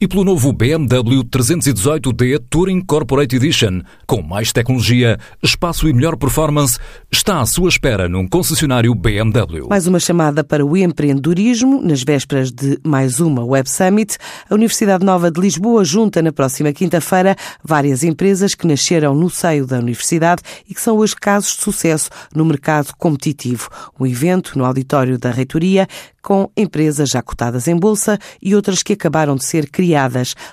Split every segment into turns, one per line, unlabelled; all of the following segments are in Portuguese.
e pelo novo BMW 318D Touring Corporate Edition, com mais tecnologia, espaço e melhor performance, está à sua espera num concessionário BMW.
Mais uma chamada para o empreendedorismo, nas vésperas de mais uma Web Summit. A Universidade Nova de Lisboa junta na próxima quinta-feira várias empresas que nasceram no seio da universidade e que são hoje casos de sucesso no mercado competitivo. Um evento no auditório da Reitoria com empresas já cotadas em bolsa e outras que acabaram de ser criadas.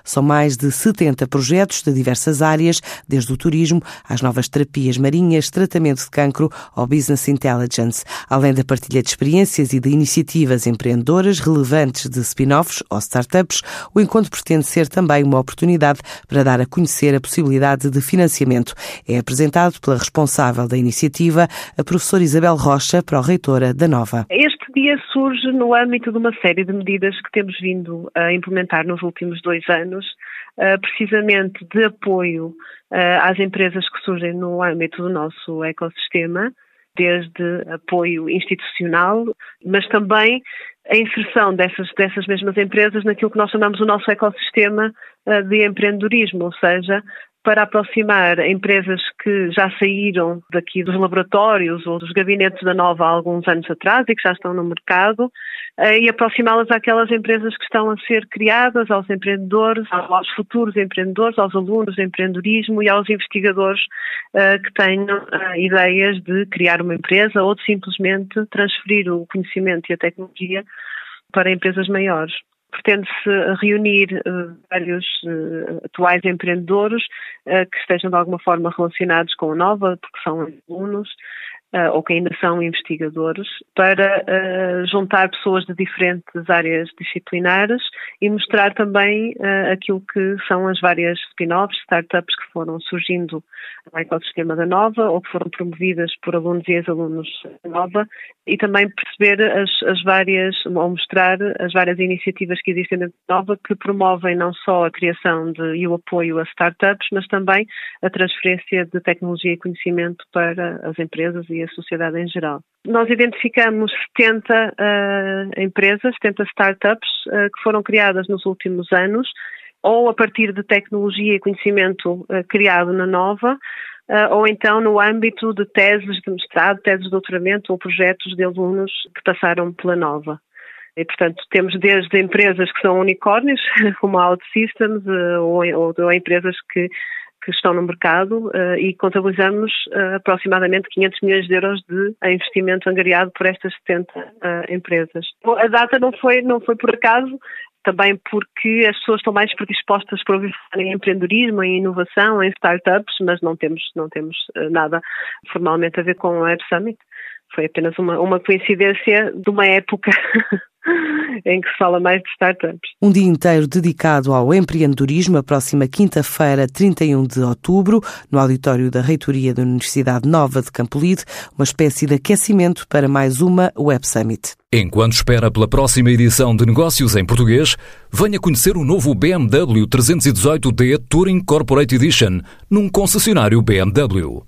São mais de 70 projetos de diversas áreas, desde o turismo às novas terapias marinhas, tratamento de cancro ou business intelligence, além da partilha de experiências e de iniciativas empreendedoras relevantes de spin-offs ou startups. O encontro pretende ser também uma oportunidade para dar a conhecer a possibilidade de financiamento. É apresentado pela responsável da iniciativa, a professora Isabel Rocha, pró-reitora da Nova.
Este dia surge no âmbito de uma série de medidas que temos vindo a implementar nos últimos dois anos, eh, precisamente de apoio eh, às empresas que surgem no âmbito do nosso ecossistema, desde apoio institucional, mas também a inserção dessas, dessas mesmas empresas naquilo que nós chamamos o nosso ecossistema eh, de empreendedorismo, ou seja, para aproximar empresas que já saíram daqui dos laboratórios ou dos gabinetes da Nova há alguns anos atrás e que já estão no mercado eh, e aproximá-las àquelas empresas que estão a ser criadas, aos empreendedores, aos futuros empreendedores, aos alunos de empreendedorismo e aos investigadores eh, que tenham eh, ideias de criar uma empresa ou de simplesmente transferir o conhecimento e a tecnologia para empresas maiores pretende-se reunir uh, vários uh, atuais empreendedores uh, que estejam de alguma forma relacionados com a Nova, porque são alunos, uh, ou que ainda são investigadores, para uh, juntar pessoas de diferentes áreas disciplinares e mostrar também uh, aquilo que são as várias spin-offs, startups que foram surgindo no ecossistema da Nova ou que foram promovidas por alunos e ex-alunos da Nova e também perceber as, as várias, ou mostrar as várias iniciativas que existem na Nova que promovem não só a criação de, e o apoio a startups, mas também a transferência de tecnologia e conhecimento para as empresas e a sociedade em geral. Nós identificamos 70 uh, eh, empresas, 70 startups uh, que foram criadas nos últimos anos, ou a partir de tecnologia e conhecimento uh, criado na Nova, ou então no âmbito de teses de mestrado, teses de doutoramento ou projetos de alunos que passaram pela Nova. E, portanto, temos desde empresas que são unicórnios, como a OutSystems, ou, ou, ou empresas que que estão no mercado uh, e contabilizamos uh, aproximadamente 500 milhões de euros de investimento angariado por estas 70 uh, eh, empresas. A data não foi, não foi por acaso, também porque as pessoas estão mais predispostas para ouvir em empreendedorismo, em inovação, em startups, mas não temos, não temos nada formalmente a ver com o Web Summit. Foi apenas uma, uma coincidência de uma época em que se fala mais de startups.
Um dia inteiro dedicado ao empreendedorismo, a próxima quinta-feira, 31 de outubro, no auditório da Reitoria da Universidade Nova de Campolide, uma espécie de aquecimento para mais uma Web Summit.
Enquanto espera pela próxima edição de Negócios em Português, venha conhecer o novo BMW 318D Touring Corporate Edition num concessionário BMW.